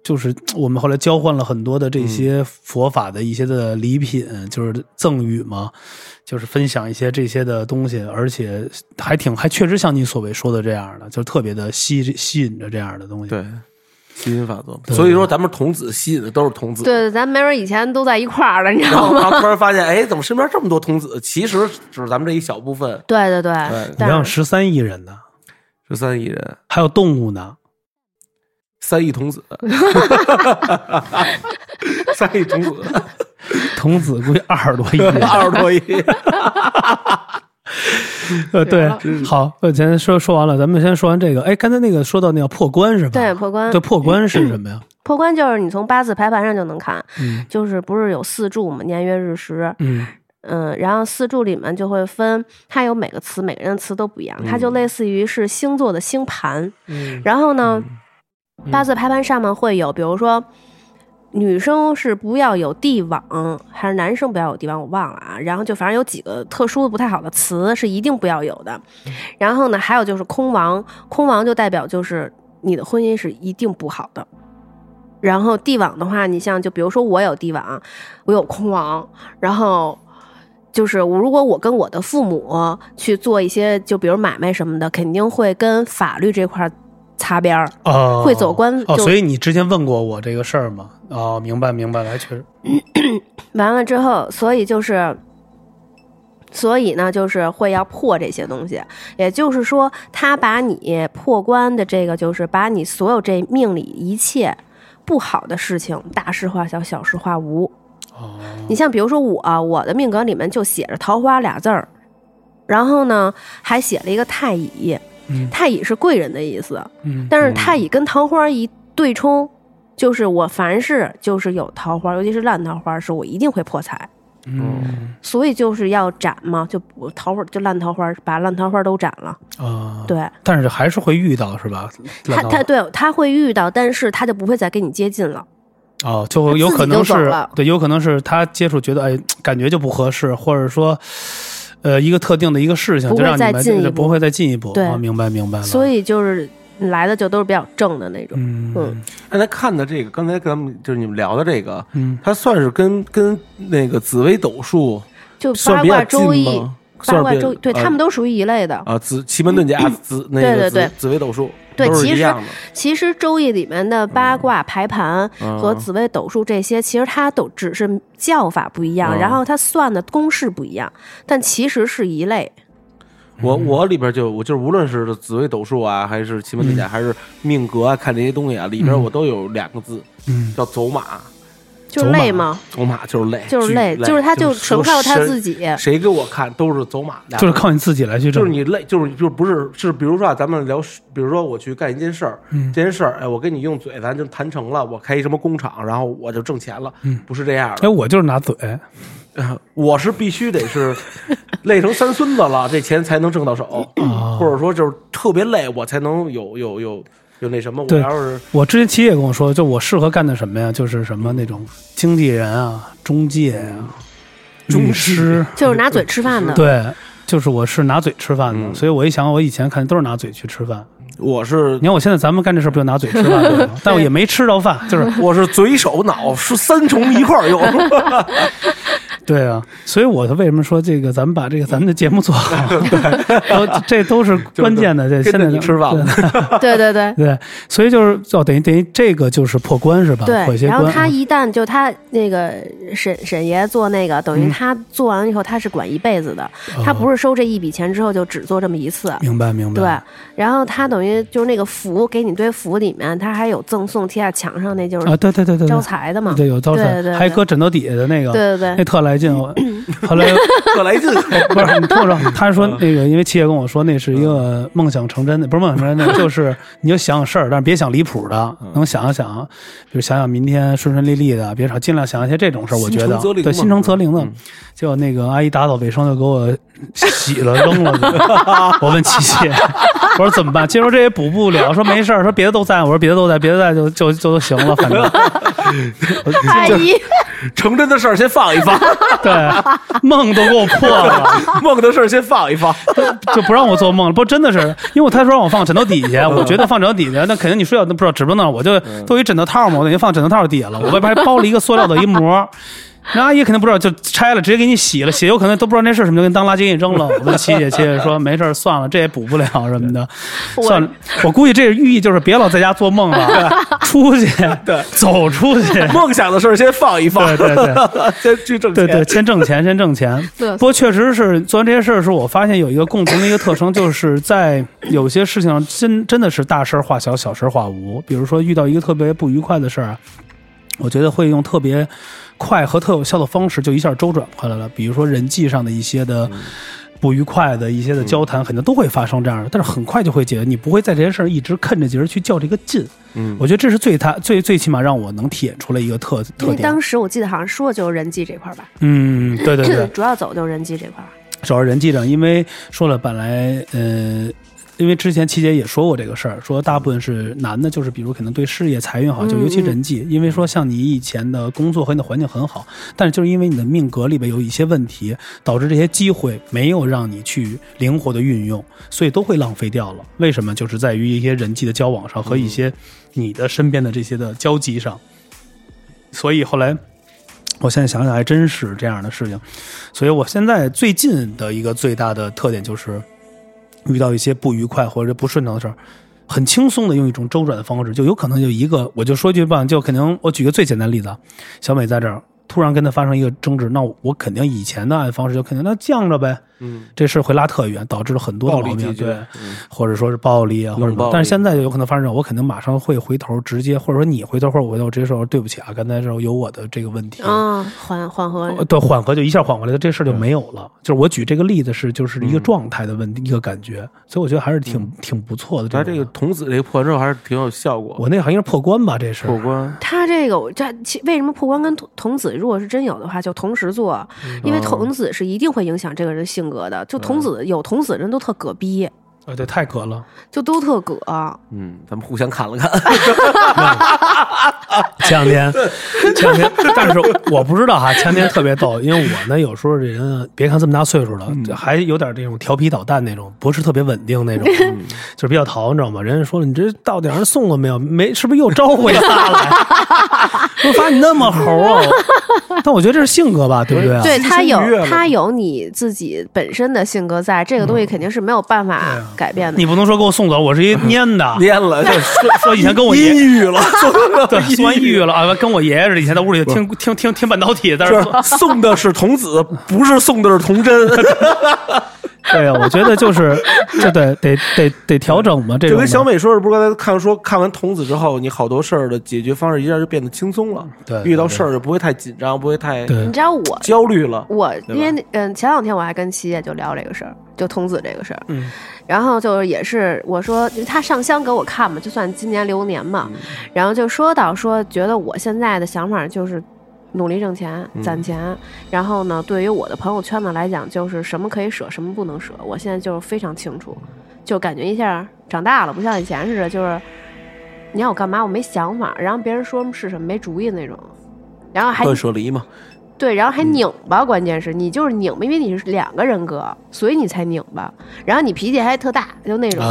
就是我们后来交换了很多的这些佛法的一些的礼品，就是赠与嘛，就是分享一些这些的东西，而且还挺还确实像你所谓说的这样的，就特别的吸吸引着这样的东西。对吸引法则。所以说，咱们童子吸引的都是童子。对，咱没准以前都在一块儿了，你知道吗？然后突然发现，哎，怎么身边这么多童子？其实只是咱们这一小部分，对对对对，你让十三亿人呢，十三亿人，还有动物呢，三亿童子，*laughs* 三亿童子，童子估计二十多亿。*laughs* 二十多亿。*laughs* 呃，对，好，呃，咱说说完了，咱们先说完这个。哎，刚才那个说到那个破关是吧？对破关对，破关是什么呀？*clears throat* 破关就是你从八字排盘上就能看，嗯就是不是有四柱嘛，年月日时，嗯嗯，然后四柱里面就会分，它有每个词，每个人的词都不一样，它就类似于是星座的星盘。嗯然后呢，八字排盘上面会有，比如说女生是不要有地网，还是男生不要有地网，我忘了啊。然后就反正有几个特殊的不太好的词是一定不要有的。然后呢，还有就是空王，空王就代表就是你的婚姻是一定不好的。然后地网的话，你像就比如说我有地网，我有空王，然后就是我如果我跟我的父母去做一些，就比如买卖什么的，肯定会跟法律这块儿擦边儿。哦，会走关哦，所以你之前问过我这个事儿吗？哦，明白明白了，确实，*coughs* 完了之后，所以就是，所以呢，就是会要破这些东西。也就是说，他把你破关的这个，就是把你所有这命里一切不好的事情，大事化小，小事化无。哦，你像比如说我，我的命格里面就写着桃花俩字儿，然后呢还写了一个太乙，嗯太乙是贵人的意思。嗯，但是太乙跟桃花一对冲，就是我凡是就是有桃花，尤其是烂桃花，是我一定会破财。嗯所以就是要斩嘛，就桃花就烂桃花，把烂桃花都斩了。啊，对但是还是会遇到是吧？他，他对他会遇到，但是他就不会再跟你接近了。哦，就有可能是对，有可能是他接触觉得哎，感觉就不合适，或者说。呃，一个特定的一个事情，不会就让你们再进一步。不会再进一步。对。哦明白明白了。所以就是来的就都是比较正的那种。嗯。嗯。刚才看的这个，刚才咱们就是你们聊的这个，嗯，它算是跟跟那个紫微斗数就八算比较卦周易，八卦周，对呃他们都属于一类的。啊，紫奇门遁甲、紫那个紫对对对。紫微斗数，对其实。其实周易里面的八卦排盘嗯和紫微斗数这些，其实它都只是叫法不一样，嗯然后它算的公式不一样，但其实是一类。我我里边就我就是无论是紫微斗数啊，还是奇门遁甲，还是命格啊，看这些东西啊，里边我都有两个字，嗯叫走马。就是累吗？走马就是累，就是累，累就是他就纯靠他自己。谁给我看都是走马，的就是靠你自己来去挣。就是你累，就是就不是是，比如说啊，咱们聊，比如说我去干一件事儿，嗯这件事儿，哎，我跟你用嘴，咱就谈成了，我开一什么工厂，然后我就挣钱了，嗯不是这样哎，的，我就是拿嘴。*laughs* 我是必须得是累成三孙子了，这钱才能挣到手，啊或者说就是特别累，我才能有有有有那什么，我对要是我之前七也跟我说，就我适合干的什么呀？就是什么那种经纪人啊、中介啊、律师，就是拿嘴吃饭的，对，就是我是拿嘴吃饭的。嗯所以我一想，我以前看都是拿嘴去吃饭。我是你看我现在咱们干这事儿不就拿嘴吃饭吗？*laughs* 但我也没吃着饭，就是我是嘴手脑是三重一块儿用，*laughs* 对啊，所以我为什么说这个，咱们把这个咱们的节目做好，*laughs* 对，都这 *laughs* 都是关键的。这现在你吃饭了对 *laughs* 对对。对，所以就是哦，等于等于这个就是破关是吧？对，些关。然后他一旦就他那个沈沈爷做那个，等于嗯他做完以后他是管一辈子的，他不是收这一笔钱之后就只做这么一次。明白明白。对，然后他等于就是那个符给你堆符里面，他还有赠送贴在墙上，那就是啊，对对对对，招财的嘛。对有招财对对，对还搁枕头底下的那个，对对对，那特来劲。我后来特来劲。*coughs* *laughs* 不是你听我说，他说那个，因为七爷跟我说那是一个梦想成真的，不是梦想成真的，*laughs* 就是你就想想事儿，但是别想离谱的，能想一想，比如想想明天顺顺利利的，别少尽量想一些这种事儿。我觉得心诚则灵嘛对心诚则灵的嗯。结果那个阿姨打扫卫生就给我洗了扔了，*laughs* 我问七七，我说怎么办？接着这也补不了，说没事儿，说别的都在，我说别的都在，别的在就就就都行了，反正 *laughs* 阿姨，*laughs* 成真的事儿先放一放，*laughs* 对梦都给我破了。梦的事儿先放一放。就不让我做梦了，不真的是，因为我他说让我放枕头底下，我觉得放枕头底下，那肯定你睡觉都不知道指不定那儿，我就都有一枕头套嘛，我等于放枕头套底下了，我外边还包了一个塑料的一膜。那阿姨肯定不知道，就拆了，直接给你洗了，洗有可能都不知道那是什么，就跟当垃圾给你扔了。我问七姐，七姐说没事儿算了，这也补不了什么的，算了。我估计这寓意就是别老在家做梦了，*laughs* 出去，对走出去，*laughs* 梦想的事儿先放一放，对对对。*laughs* 先去挣钱。对对，先挣钱，先挣钱。对不过确实是做完这些事儿的时候，我发现有一个共同的一个特征，就是在有些事情上真真的是大事化小，小事化无。比如说遇到一个特别不愉快的事儿啊，我觉得会用特别快和特有效的方式就一下周转回来了。比如说人际上的一些的。不愉快的一些的交谈，肯定都会发生这样的，但是很快就会解决，你不会在这件事儿一直啃着节儿去较这个劲。嗯，我觉得这是最他最最起码让我能体验出来一个特因特点。为当时我记得好像说的就是人际这块儿吧，嗯，对对对，主要走就是人际这块儿。主要是人际上，因为说了，本来呃，因为之前七姐也说过这个事儿，说大部分是男的，就是比如可能对事业财运好，就尤其人际，因为说像你以前的工作和你的环境很好，但是就是因为你的命格里边有一些问题，导致这些机会没有让你去灵活的运用，所以都会浪费掉了。为什么？就是在于一些人际的交往上和一些你的身边的这些的交集上，所以后来。我现在想想还真是这样的事情，所以我现在最近的一个最大的特点就是，遇到一些不愉快或者不顺畅的事儿，很轻松的用一种周转的方式，就有可能就一个，我就说句吧，就肯定我举个最简单的例子，小美在这儿突然跟他发生一个争执，那我肯定以前的按方式就肯定那犟着呗，嗯，这事会拉特远，导致了很多的暴毛病，对或者说是暴力啊，或者但是现在就有可能发生，我肯定马上会回头直接，或者说你回头或者我回头直接说对不起啊，刚才时候有我的这个问题，嗯，缓缓和。呃对，缓和就一下缓过来的，这事儿就没有了。就是我举这个例子是，就是一个状态的问题，一个感觉，所以我觉得还是挺、挺不错的。种。他这个童子这个破完之后还是挺有效果。我那好像是破关吧，这是破关，他这个，我这其为什么破关跟童童子如果是真有的话，就同时做，因为童子是一定会影响这个人性格的。就童子有童子人都特葛逼，啊，对，太葛了。就都特葛。嗯，咱们互相看了看，前两天，前两天，但是我不知道哈，前两天特别逗，因为我呢有时候这人，别看这么大岁数了，还有点这种调皮捣蛋那种，不是特别稳定那种，就是比较淘，你知道吗？人家说了，你这到点上送了没有？没，是不是又招回仨来？*laughs* 我发现你那么猴啊！但我觉得这是性格吧，对不对啊？对他有他有你自己本身的性格在，这个东西肯定是没有办法改变的。你不能说给我送走，我是一 *laughs* 蔫的。蔫了，就说说以前跟我 *laughs* 爷阴郁了，*laughs* 对送完抑郁了啊，跟我爷爷似的，以前在屋里听听听听半导体，在那送的是童子，不是送的是童真，对呀，我觉得就是这得得得得调整嘛，这就跟小美说的，不是刚才看说看完童子之后，你好多事儿的解决方式一下就变得轻松了，对遇到事儿就不会太紧张，不会太对你知道我焦虑了。我因为嗯，前两天我还跟七爷就聊这个事儿，就童子这个事儿。嗯，然后就是也是我说他上香给我看嘛，就算今年流年嘛，然后就说到说觉得我现在的想法就是。努力挣钱，攒钱，然后呢，对于我的朋友圈子来讲，就是什么可以舍，什么不能舍。我现在就是非常清楚，就感觉一下长大了，不像以前似的，就是你要我干嘛，我没想法，然后别人说什么是什么，没主意那种，然后还断舍离嘛，对，然后还拧巴，关键是你就是拧巴，因为你是两个人格，所以你才拧巴。然后你脾气还特大，就那种。啊。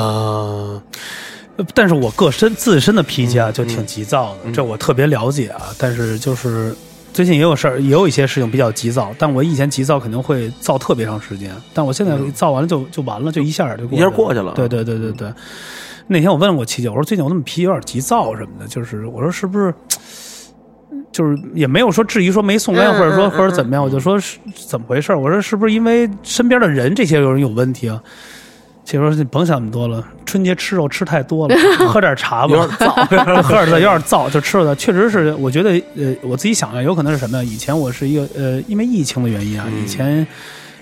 呃但是我个身自身的脾气啊，就挺急躁的，这我特别了解啊。但是就是最近也有事儿，也有一些事情比较急躁，但我以前急躁肯定会躁特别长时间，但我现在躁完了就就完了，就一下就过一下过去了对对对对对。那天我问过七姐，我说最近我怎么脾气有点急躁什么的，就是我说是不是，就是也没有说质疑说没送干，嗯或者说嗯或者怎么样，我就说是怎么回事儿？我说是不是因为身边的人这些有人有问题啊？姐说你甭想那么多了，春节吃肉吃太多了，*laughs* 喝点茶吧，有点燥 *laughs* 喝点儿有点燥，就吃了的。确实是，我觉得呃，我自己想想，有可能是什么呀？以前我是一个呃，因为疫情的原因啊，嗯以前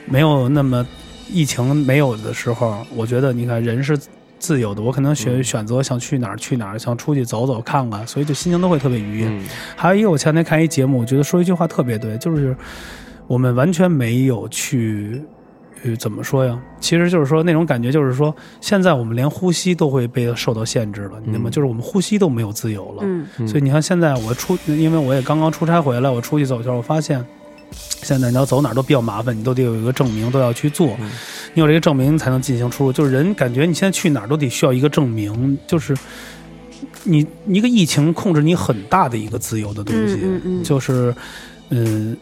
没有那么疫情没有的时候，我觉得你看人是自由的，我可能选嗯选择想去哪儿去哪儿，想出去走走看看，所以就心情都会特别愉悦。嗯还有一个，我前天看一节目，我觉得说一句话特别对，就是我们完全没有去，呃，怎么说呀？其实就是说那种感觉，就是说现在我们连呼吸都会被受到限制了，你知道吗？嗯就是我们呼吸都没有自由了。所以你看，现在我出，因为我也刚刚出差回来，我出去走一圈，我发现。现在你要走哪儿都比较麻烦，你都得有一个证明，都要去做。嗯你有这个证明，才能进行出入。就是人感觉你现在去哪儿都得需要一个证明，就是你一个疫情控制你很大的一个自由的东西，嗯嗯嗯就是嗯。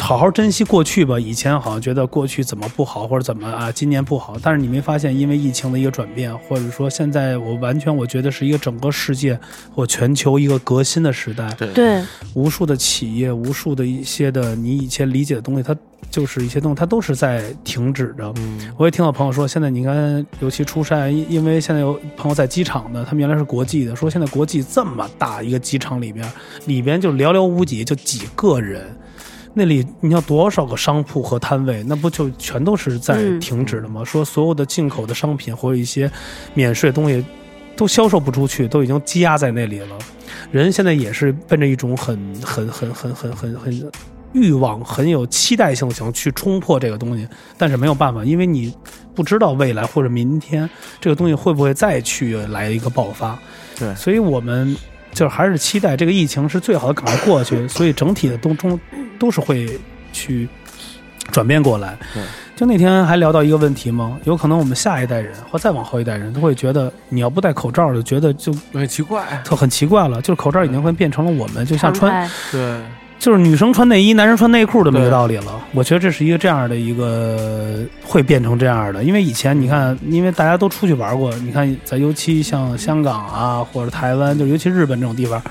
好好珍惜过去吧。以前好像觉得过去怎么不好，或者怎么啊，今年不好。但是你没发现，因为疫情的一个转变，或者说现在我完全我觉得是一个整个世界或全球一个革新的时代。对对，无数的企业，无数的一些的你以前理解的东西，它就是一些东西，它都是在停止着。嗯我也听到朋友说，现在你看，尤其出差，因因为现在有朋友在机场的，他们原来是国际的，说现在国际这么大一个机场里边，里边就寥寥无几，就几个人。那里你要多少个商铺和摊位，那不就全都是在嗯停止了吗？说所有的进口的商品或者一些免税的东西都销售不出去，都已经积压在那里了。人现在也是奔着一种很很很很很很很欲望、很有期待性想去冲破这个东西，但是没有办法，因为你不知道未来或者明天这个东西会不会再去来一个爆发。对所以我们就是还是期待这个疫情是最好的赶快过去，所以整体的都中都是会去转变过来。对，就那天还聊到一个问题嘛，有可能我们下一代人或再往后一代人都会觉得，你要不戴口罩，就觉得就很奇怪，就很奇怪了，就是口罩已经会变成了我们就像穿，对，就是女生穿内衣，男生穿内裤这么一个道理了。我觉得这是一个这样的一个会变成这样的，因为以前你看，因为大家都出去玩过，你看在尤其像香港啊或者台湾，就尤其日本这种地方。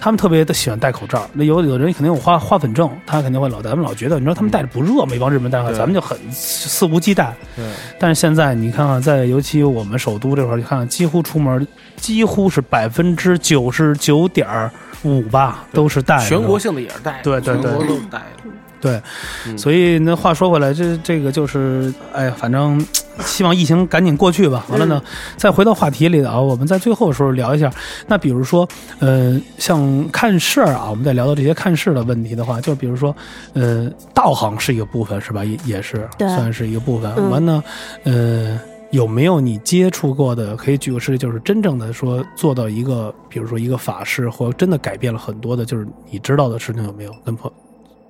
他们特别的喜欢戴口罩，那有有的人肯定有花花粉症，他肯定会老戴。咱们老觉得，你知道他们戴着不热吗？一帮日本人戴口罩，对咱们就很肆无忌惮。对，但是现在你看看，在尤其我们首都这块儿，你看看几乎出门，几乎是百分之九十九点五吧，都是带的全国性的也是带，对对对全国都是带的，对，嗯所以那话说回来，这这个就是，哎呀，反正 *tsk* 希望疫情赶紧过去吧。完了呢，再回到话题里啊，我们在最后的时候聊一下。那比如说，呃，像看事儿啊，我们在聊到这些看事的问题的话，就比如说，呃，道行是一个部分是吧？也也是对算是一个部分。嗯完了，呃。有没有你接触过的？可以举个事例，就是真正的说做到一个，比如说一个法事，或真的改变了很多的，就是你知道的事情有没有？跟朋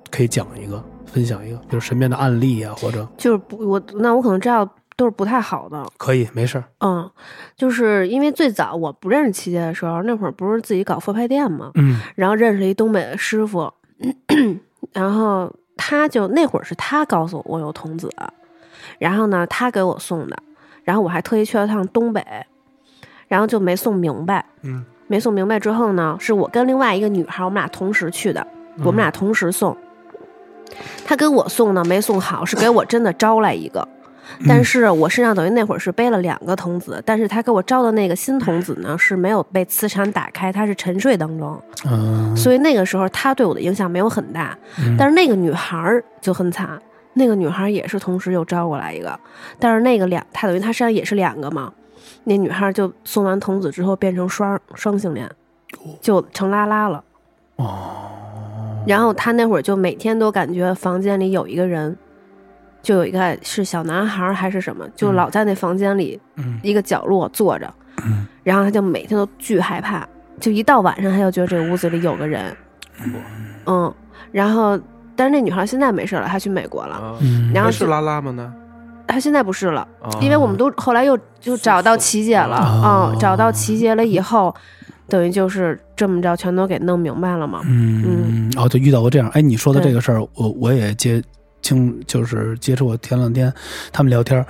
可以讲一个，分享一个，就是身边的案例啊，或者就是不我那我可能知道都是不太好的，可以没事儿，嗯，就是因为最早我不认识七姐的时候，那会儿不是自己搞佛牌店嘛，嗯然后认识了一东北的师傅，*clears throat* 然后他就那会儿是他告诉我我有童子，然后呢他给我送的，然后我还特意去了趟东北，然后就没送明白，嗯，没送明白之后呢，是我跟另外一个女孩，我们俩同时去的，嗯。我们俩同时送。他跟我送呢没送好，是给我真的招来一个，但是我身上等于那会儿是背了两个童子，但是他给我招的那个新童子呢是没有被磁场打开，他是沉睡当中，嗯，所以那个时候他对我的影响没有很大。嗯。但是那个女孩儿就很惨，那个女孩儿也是同时又招过来一个，但是那个两，她等于她身上也是两个嘛。那女孩儿就送完童子之后变成双双性恋，就成拉拉了。哦，然后她那会儿就每天都感觉房间里有一个人，就有一个是小男孩儿还是什么，就嗯老在那房间里嗯一个角落坐着，嗯然后她就每天都巨害怕，就一到晚上她就觉得这屋子里有个人，嗯，然后但是那女孩现在没事了，她去美国了，然后是拉拉吗？呢？她现在不是了，啊因为我们都后来又就找到琪姐了，哦嗯，找到琪姐了以后，等于就是这么着全都给弄明白了嘛。嗯，哦，就遇到过这样。哎，你说的这个事儿，我我也接经，就是接触过。前两天他们聊天儿，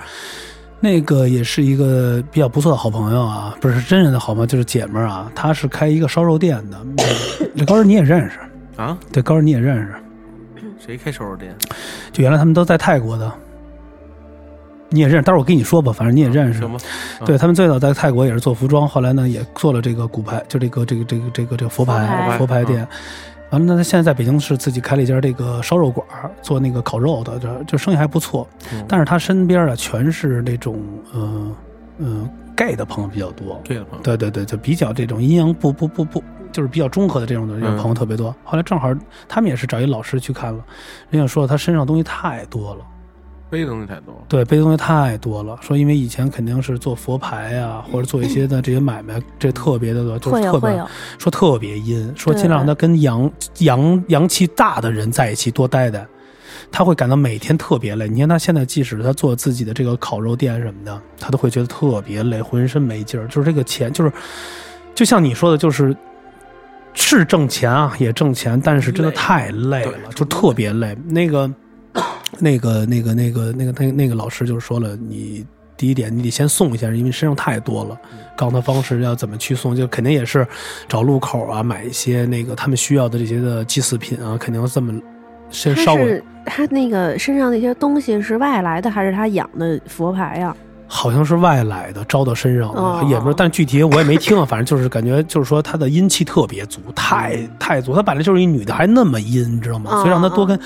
那个也是一个比较不错的好朋友啊，不是真人的好朋友，就是姐们儿啊。她是开一个烧肉店的，*coughs* 这高人你也认识，啊，对，高人你也认识。谁开烧肉店？就原来他们都在泰国的，你也认识。待会儿我跟你说吧，反正你也认识。对他们最早在泰国也是做服装，后来呢也做了这个骨牌，就这个这个这个这个这个佛牌佛牌店。完了，那他现在在北京市自己开了一家这个烧肉馆，做那个烤肉的，这这生意还不错。嗯但是他身边啊全是那种嗯嗯 gay 的朋友比较多。，gay 的，朋友对对对，就比较这种阴阳不不不不，就是比较中和的这种的嗯朋友特别多。后来正好他们也是找一老师去看了，人家说他身上东西太多了。背的东西太多了。对，背的东西太多了。说因为以前肯定是做佛牌啊、或者做一些的这些买卖，*laughs* 这特别的多，就是特别，说特别阴，说尽量让他跟阳阳阳气大的人在一起多待待，他会感到每天特别累。你看他现在即使他做自己的这个烤肉店什么的，他都会觉得特别累，浑身没劲儿。就是这个钱，就是就像你说的，就是。是挣钱啊，也挣钱，但是真的太累了，就特别累。*clears throat* 那个，那个，那个，那个，那个，那个那个老师就是说了，你第一点，你得先送一下，因为身上太多了。告诉他方式要怎么去送，就肯定也是找路口啊，买一些那个他们需要的这些的祭祀品啊，肯定要这么先他烧。他那个身上那些东西是外来的，还是他养的佛牌呀？好像是外来的，招到身上了，哦也不是，但具体我也没听啊，反正就是感觉就是说她的阴气特别足，太太足，她本来就是一女的，还那么阴，你知道吗？嗯所以让她多跟，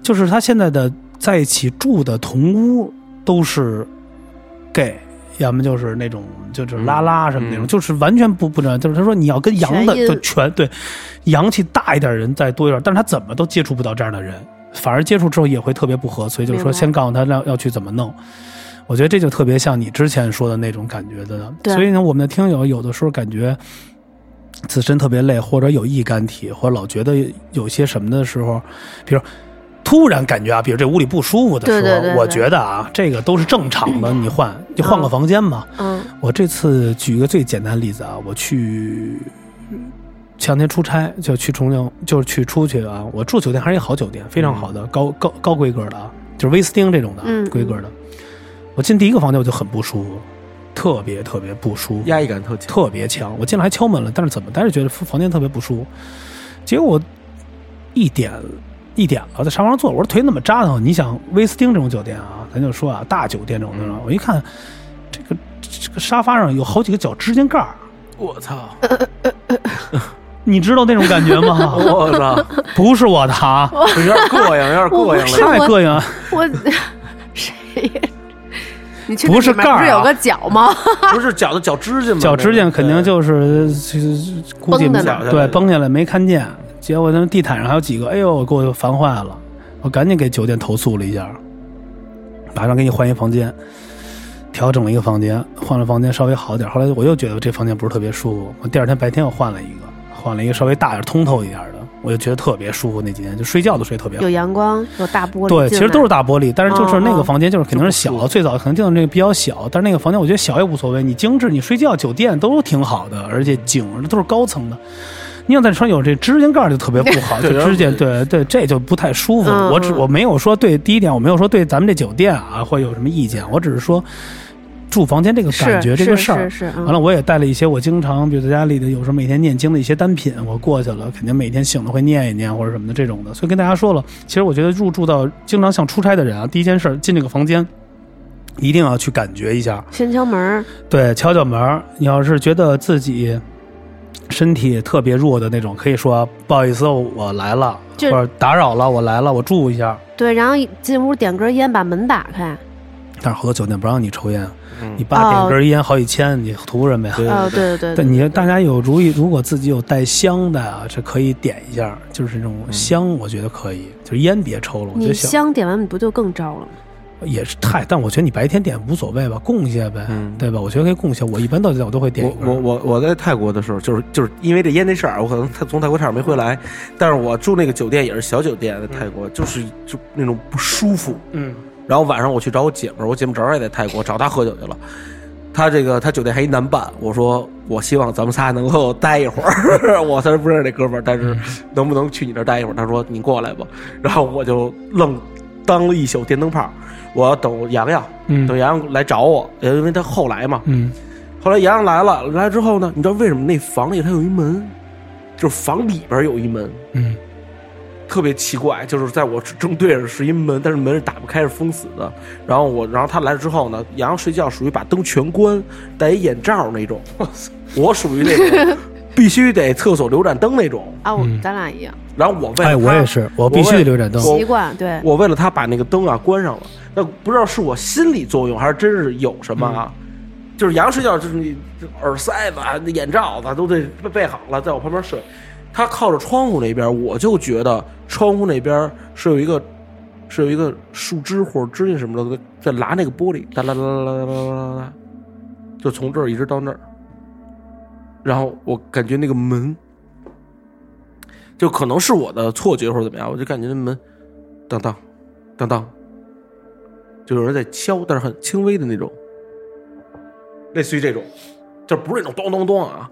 就是她现在的在一起住的同屋都是 gay。要么就是那种就是拉拉什么那种，嗯就是完全不不知道。就是他说你要跟阳的全就全对，阳气大一点人再多一点，但是他怎么都接触不到这样的人，反而接触之后也会特别不合，所以就是说先告诉他要要去怎么弄。我觉得这就特别像你之前说的那种感觉的，对所以呢，我们的听友有的时候感觉自身特别累，或者有易感体，或者老觉得有些什么的时候，比如突然感觉啊，比如这屋里不舒服的时候，对对对对我觉得啊，这个都是正常的，你换就换个嗯房间嘛。嗯我这次举一个最简单的例子啊，我去前两天出差，就去重庆，就是去出去啊。我住酒店还是一个好酒店，非常好的、高高高规格的啊，就是威斯汀这种的、嗯规格的。我进第一个房间我就很不舒服，特别特别不舒服，压抑感特强。特别强。我进来还敲门了，但是怎么但是觉得房间特别不舒服。结果我一点一点了，在沙发上坐，我说腿怎么扎疼？你想威斯汀这种酒店啊，咱就说啊，大酒店这种的，嗯我一看这个这个沙发上有好几个脚指甲盖儿，我操！*laughs* 你知道那种感觉吗？*laughs* 我操！*laughs* 不是我的啊，有点膈应，有点膈应了。太膈应了。我谁呀？你确不是盖儿啊不是有个脚吗？*laughs* 不是脚的脚指甲吗？脚指甲肯定就是就是估计没对崩下来没看见，结果他们地毯上还有几个，哎呦，给我烦坏了，我赶紧给酒店投诉了一下，马上给你换一房间，调整了一个房间，换了房间稍微好点，后来我又觉得这房间不是特别舒服，我第二天白天又换了一个，换了一个稍微大点、通透一点的，我就觉得特别舒服，那几天就睡觉都睡特别好有。阳光，有大玻璃。对，其实都是大玻璃，但是就是那个房间就是肯定是小，最早可能定的那个比较小，但是那个房间我觉得小也无所谓，你精致，你睡觉酒店都挺好的，而且景都是高层的。你想在床有这指甲盖儿就特别不好，*laughs* 就对指甲对对，这就不太舒服我只嗯我没有说对第一点，我没有说对咱们这酒店啊会有什么意见，我只是说住房间这个感觉这个事儿。是是是，嗯完了，我也带了一些我经常，比如在家里的有时候每天念经的一些单品，我过去了，肯定每天醒了会念一念或者什么的这种的。所以跟大家说了，其实我觉得入住到经常像出差的人啊，第一件事儿进这个房间，一定要去感觉一下，先敲门儿，对，敲敲门儿。你要是觉得自己身体特别弱的那种，可以说不好意思，我来了，或者打扰了，我来了，我住一下。对，然后进屋点根烟，把门打开。但是好多酒店不让你抽烟，嗯你爸点哦根烟好几千，你图什么呀？对哦，对对对，你大家有如意，如果自己有带香的啊，这可以点一下，就是那种香，我觉得可以，就是烟别抽了。我觉你得香点完你不就更招了吗？也是太，但我觉得你白天点无所谓吧，供一下呗，嗯对吧？我觉得可以供一下。我一般到我都会点一。我我我我在泰国的时候，就是就是因为这烟这事儿，我可能他从泰国差点没回来，但是我住那个酒店也是小酒店，在泰国就是就那种不舒服。嗯，然后晚上我去找我姐们儿，我姐们儿正好也在泰国，找她喝酒去了。他这个他酒店还一男伴，我说我希望咱们仨能够待一会儿。*laughs* 我虽然不认识那哥们儿，但是能不能去你那儿待一会儿？他说你过来吧。然后我就愣当了一宿电灯泡，我要等洋洋，嗯等洋洋来找我，因为他后来嘛。嗯后来洋洋来了，来之后呢，你知道为什么那房里它有一门，就是房里边有一门，嗯特别奇怪，就是在我正对着是一门，但是门是打不开，是封死的。然后我，然后他来了之后呢，洋洋睡觉属于把灯全关，戴一眼罩那种。我属于那种 *laughs* 必须得厕所留盏灯那种。啊，我嗯咱俩一样，然后我为了哎，他我也是，我必须得留盏灯。我习惯对。我为了他把那个灯啊关上了。那不知道是我心理作用还是真是有什么啊？就是洋洋睡觉，就是你耳塞子、啊、那眼罩子都得备备好了，在我旁边睡。他靠着窗户那边，我就觉得窗户那边是有一个，是有一个树枝或者枝叶什么的在拉那个玻璃，哒啦啦啦啦啦啦啦，就从这儿一直到那儿。然后我感觉那个门，就可能是我的错觉或者怎么样，我就感觉那门，当当，当当，就有人在敲，但是很轻微的那种，类似于这种，就不是那种咚咚咚啊，